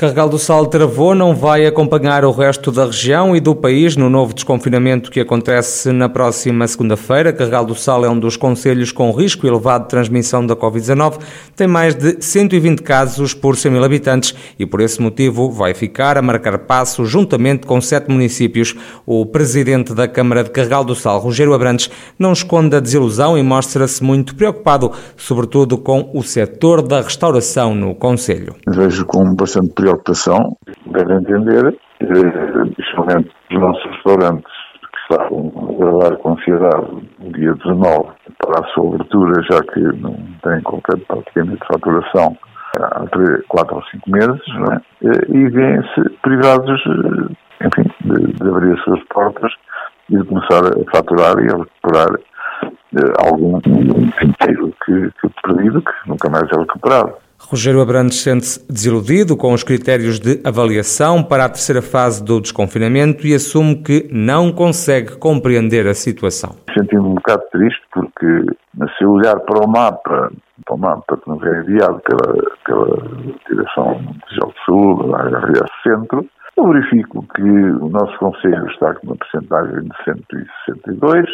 Carregal do Sal travou, não vai acompanhar o resto da região e do país no novo desconfinamento que acontece na próxima segunda-feira. Carregal do Sal é um dos conselhos com risco elevado de transmissão da Covid-19. Tem mais de 120 casos por 100 mil habitantes e, por esse motivo, vai ficar a marcar passo juntamente com sete municípios. O presidente da Câmara de Carregal do Sal, Rogério Abrantes, não esconde a desilusão e mostra-se muito preocupado, sobretudo com o setor da restauração no Conselho. Vejo com bastante preocupação preocupação, deve entender, principalmente os nossos restaurantes que estavam a guardar com ansiedade no dia 19 para a sua abertura, já que não têm qualquer praticamente faturação há 3, 4 ou 5 meses, é? e vêm-se privados, enfim, de, de abrir as suas portas e de começar a faturar e a recuperar eh, algum dinheiro que, que perdido, que nunca mais é recuperado. Rogério Abrantes sente-se desiludido com os critérios de avaliação para a terceira fase do desconfinamento e assume que não consegue compreender a situação. Senti-me um bocado triste porque, se eu olhar para o mapa, para o mapa que nos é enviado pela, pela direção Gel Sul, da RS Centro, eu verifico que o nosso Conselho está com uma porcentagem de 162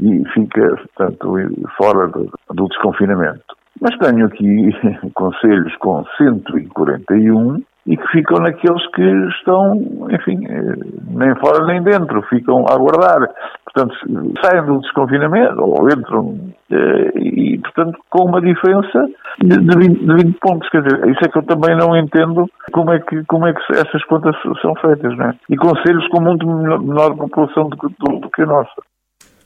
e fica, portanto, fora do, do desconfinamento. Mas tenho aqui conselhos com 141 e que ficam naqueles que estão, enfim, eh, nem fora nem dentro, ficam a aguardar. Portanto, saem do desconfinamento ou entram eh, e, portanto, com uma diferença de 20, de 20, pontos. Quer dizer, isso é que eu também não entendo como é que, como é que essas contas são feitas, não é? E conselhos com muito menor população do, do, do que a nossa.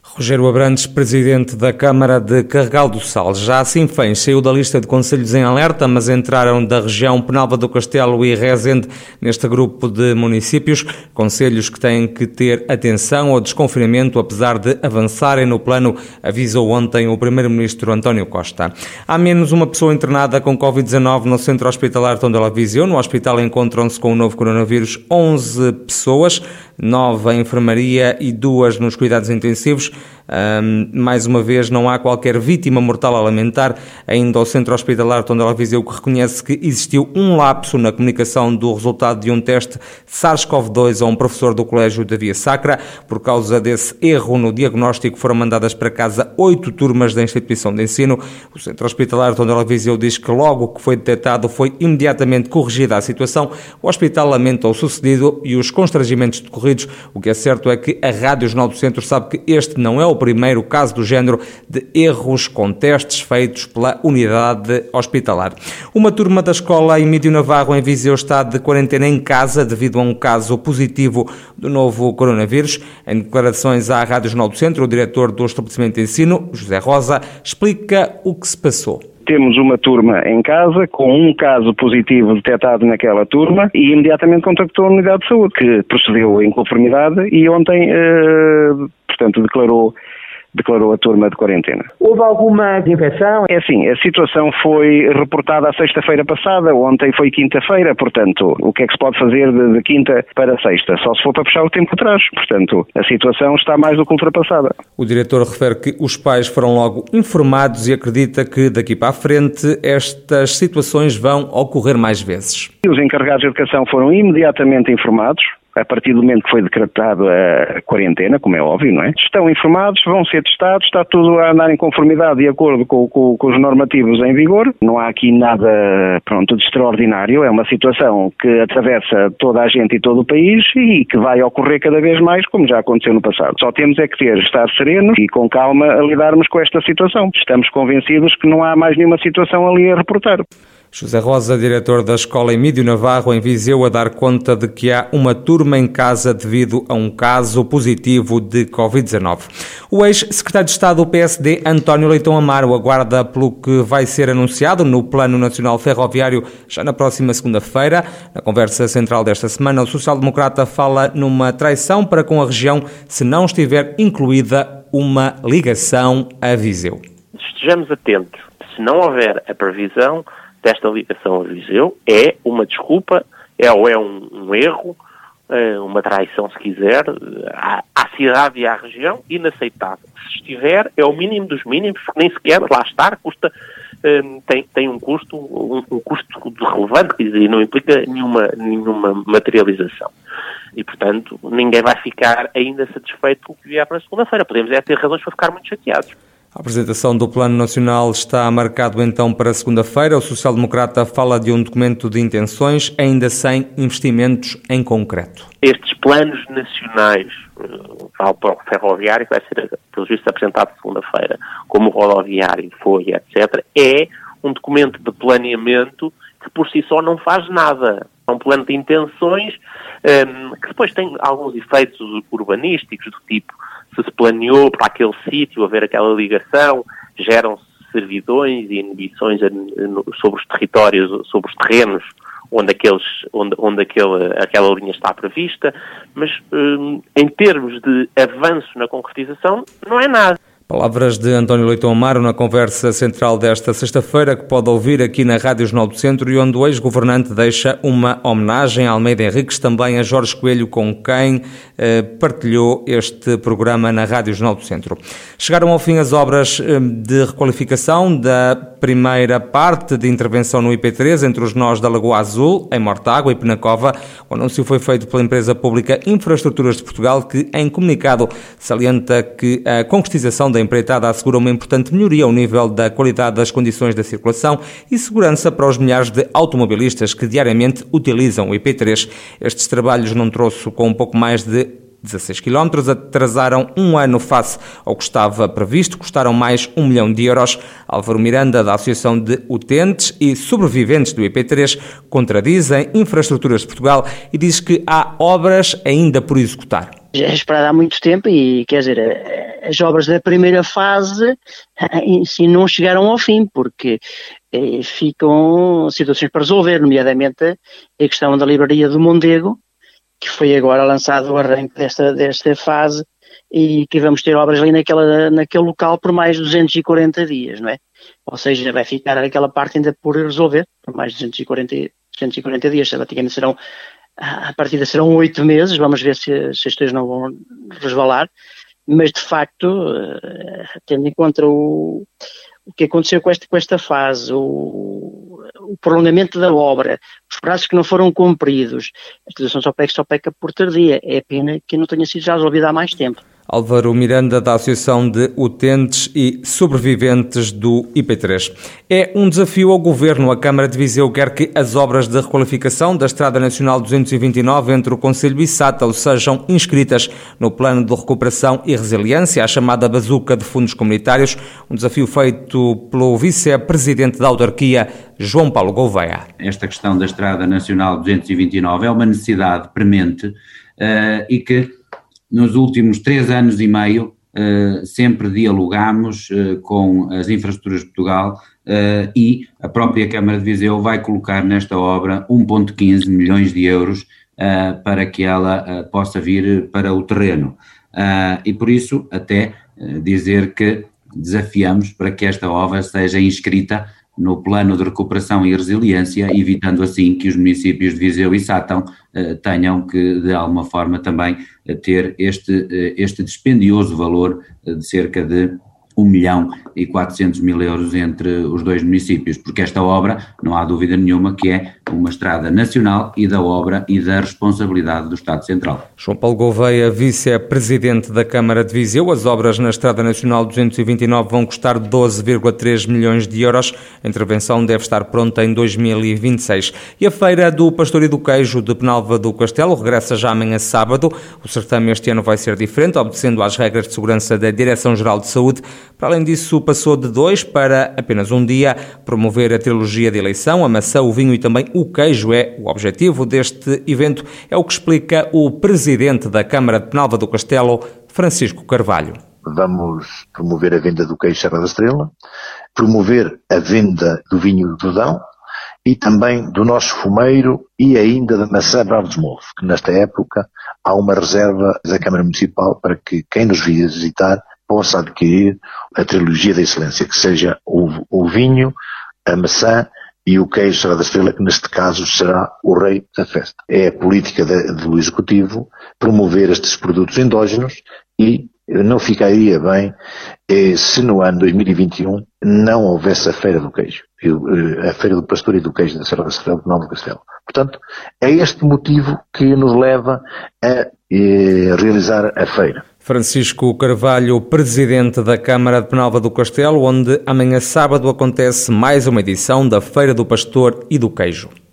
Rogério Abrantes, presidente da Câmara de Carregal do Sal. Já assim fez, saiu da lista de conselhos em alerta, mas entraram da região Penalva do Castelo e Rezende neste grupo de municípios, conselhos que têm que ter atenção ao desconfinamento, apesar de avançarem no plano, avisou ontem o primeiro-ministro António Costa. Há menos uma pessoa internada com Covid-19 no centro hospitalar Tondela Viseu. No hospital encontram-se com o novo coronavírus 11 pessoas, nove em enfermaria e duas nos cuidados intensivos. Um, mais uma vez, não há qualquer vítima mortal a lamentar. Ainda o Centro Hospitalar Tondela Viseu que reconhece que existiu um lapso na comunicação do resultado de um teste SARS-CoV-2 a um professor do Colégio da Via Sacra. Por causa desse erro no diagnóstico, foram mandadas para casa oito turmas da instituição de ensino. O Centro Hospitalar Tondela Viseu diz que logo que foi detectado foi imediatamente corrigida a situação. O hospital lamenta o sucedido e os constrangimentos decorridos. O que é certo é que a Rádio Jornal do Centro sabe que este não é o primeiro caso do género de erros com testes feitos pela unidade hospitalar. Uma turma da escola Emílio Navarro em Viseu está de quarentena em casa devido a um caso positivo do novo coronavírus. Em declarações à Rádio Jornal do Centro, o diretor do estabelecimento de ensino, José Rosa, explica o que se passou temos uma turma em casa com um caso positivo detectado naquela turma e imediatamente contactou a unidade de saúde, que procedeu em conformidade e ontem, eh, portanto, declarou declarou a turma de quarentena. Houve alguma infecção? É assim, a situação foi reportada a sexta-feira passada, ontem foi quinta-feira, portanto, o que é que se pode fazer de, de, quinta para sexta? Só se for para puxar o tempo atrás. Portanto, a situação está mais do que ultrapassada. O diretor refere que os pais foram logo informados e acredita que daqui para a frente estas situações vão ocorrer mais vezes. Os encarregados de educação foram imediatamente informados, a partir do momento que foi decretado a quarentena, como é óbvio, não é? Estão informados, vão ser testados, está tudo a andar em conformidade de acordo com, com, com, os normativos em vigor. Não há aqui nada, pronto, de extraordinário. É uma situação que atravessa toda a gente e todo o país e que vai ocorrer cada vez mais, como já aconteceu no passado. Só temos é que ter, estar serenos e com calma a lidarmos com esta situação. Estamos convencidos que não há mais nenhuma situação ali a reportar. José Rosa, diretor da Escola Emílio Navarro, em Viseu, a dar conta de que há uma turma em casa devido a um caso positivo de Covid-19. O ex-secretário de Estado do PSD, António Leitão Amaro, aguarda pelo que vai ser anunciado no Plano Nacional Ferroviário já na próxima segunda-feira. Na conversa central desta semana, o social-democrata fala numa traição para com a região se não estiver incluída uma ligação a Viseu. Estejamos atentos. Se não houver a previsão desta ligação a Viseu é uma desculpa, é ou é um, um erro, eh, uma traição, se quiser, à, à, cidade e à região, inaceitável. Se estiver, é o mínimo dos mínimos, nem sequer lá estar custa, um, tem, tem um custo, um, um custo relevante, quer dizer, não implica nenhuma, nenhuma materialização. E, portanto, ninguém vai ficar ainda satisfeito com o que vier para segunda-feira. Podemos é ter razões para ficar muito chateados. A apresentação do Plano Nacional está marcado então para segunda-feira. O social-democrata fala de um documento de intenções, ainda sem investimentos em concreto. Estes planos nacionais, vale eh, para o ferroviário, que vai ser, pelo visto, apresentado segunda-feira, como o rodoviário foi, etc., é um documento de planeamento que por si só não faz nada. É um plano de intenções um, ehm, que depois tem alguns efeitos urbanísticos do tipo se se planeou para aquele sítio haver aquela ligação, geram-se servidões e inibições sobre os territórios, sobre os terrenos onde, aqueles, onde, onde aquele, aquela linha está prevista, mas hum, em termos de avanço na concretização, não é nada. Palavras de António Leitão Amaro na conversa central desta sexta-feira, que pode ouvir aqui na Rádio Jornal do Centro e onde o ex-governante deixa uma homenagem a Almeida Henriques, também a Jorge Coelho, com quem eh, partilhou este programa na Rádio Jornal do Centro. Chegaram ao fim as obras eh, de requalificação da primeira parte de intervenção no IP3 entre os nós da Lagoa Azul, em Mortágua e Penacova. O anúncio foi feito pela empresa pública Infraestruturas de Portugal, que em comunicado salienta que a concretização da empreitada assegura uma importante melhoria ao nível da qualidade das condições da circulação e segurança para os milhares de automobilistas que diariamente utilizam o IP3. Estes trabalhos num troço com um pouco mais de 16 km, atrasaram um ano face ao que estava previsto, custaram mais um milhão de euros. Álvaro Miranda, da Associação de Utentes e Sobreviventes do IP3, contradizem Infraestruturas de Portugal e diz que há obras ainda por executar. Já é esperado há muito tempo e, quer dizer, as obras da primeira fase em si não chegaram ao fim, porque eh, ficam situações para resolver, nomeadamente a questão da livraria do Mondego, que foi agora lançado o arranque desta, desta fase e que vamos ter obras ali naquela, naquele local por mais de 240 dias, não é? Ou seja, vai ficar aquela parte ainda por resolver, por mais de 240, 240 dias, praticamente serão, a partida serão oito meses, vamos ver se, se as coisas não vão resvalar, mas de facto, eh, tendo em conta o, o que aconteceu com esta, com esta fase, o, o prolongamento da obra, os prazos que não foram cumpridos, a situação só peca, só peca por tardia. É pena que não tenha sido já resolvida há mais tempo. Álvaro Miranda, da Associação de Utentes e Sobreviventes do IP3. É um desafio ao Governo. A Câmara de Viseu quer que as obras de requalificação da Estrada Nacional 229 entre o Conselho e Sátão sejam inscritas no Plano de Recuperação e Resiliência, a chamada bazuca de fundos comunitários, um desafio feito pelo Vice-Presidente da Autarquia, João Paulo Gouveia. Esta questão da Estrada Nacional 229 é uma necessidade premente uh, e que nos últimos três anos e meio, uh, sempre dialogamos uh, com as infraestruturas de Portugal uh, e a própria Câmara de Viseu vai colocar nesta obra 1,15 milhões de euros para que ela possa vir para o terreno. e por isso, até dizer que desafiamos para que esta obra seja inscrita no plano de recuperação e resiliência, evitando assim que os municípios de Viseu e Sátão eh, tenham que, de alguma forma, também eh, ter este, eh, este dispendioso valor de cerca de 1 milhão e 400 mil euros entre os dois municípios, porque esta obra, não há dúvida nenhuma, que é uma estrada nacional e da obra e da responsabilidade do Estado Central. João Paulo Gouveia, vice-presidente da Câmara de Viseu, as obras na Estrada Nacional 229 vão custar 12,3 milhões de euros. A intervenção deve estar pronta em 2026. E a Feira do Pastor e do Queijo de Penalva do Castelo regressa já amanhã sábado. O certame este ano vai ser diferente, obedecendo às regras de segurança da Direção-Geral de Saúde. Para além disso, passou de dois para apenas um dia. Promover a trilogia de eleição, a maçã, o vinho e também o queijo é o objetivo deste evento, é o que explica o presidente da Câmara de Penalva do Castelo, Francisco Carvalho. Vamos promover a venda do queijo Serra da Estrela, promover a venda do vinho do Dão e também do nosso fumeiro e ainda da maçã Bravo dos Mouros, que nesta época há uma reserva da Câmara Municipal para que quem nos visitar possa adquirir a trilogia da excelência, que seja o, o vinho, a maçã e o queijo Serra da Estrela, que neste caso será o rei da festa. É a política do Executivo promover estes produtos endógenos e não ficaria bem eh, se no ano 2021 não houvesse a Feira do Queijo, eh, a Feira do Pastor e do Queijo da Serra da Estrela de Nova Castelo. Portanto, é este motivo que nos leva a eh, realizar a feira. Francisco Carvalho, presidente da Câmara de Penalva do Castelo, onde amanhã sábado acontece mais uma edição da Feira do Pastor e do Queijo.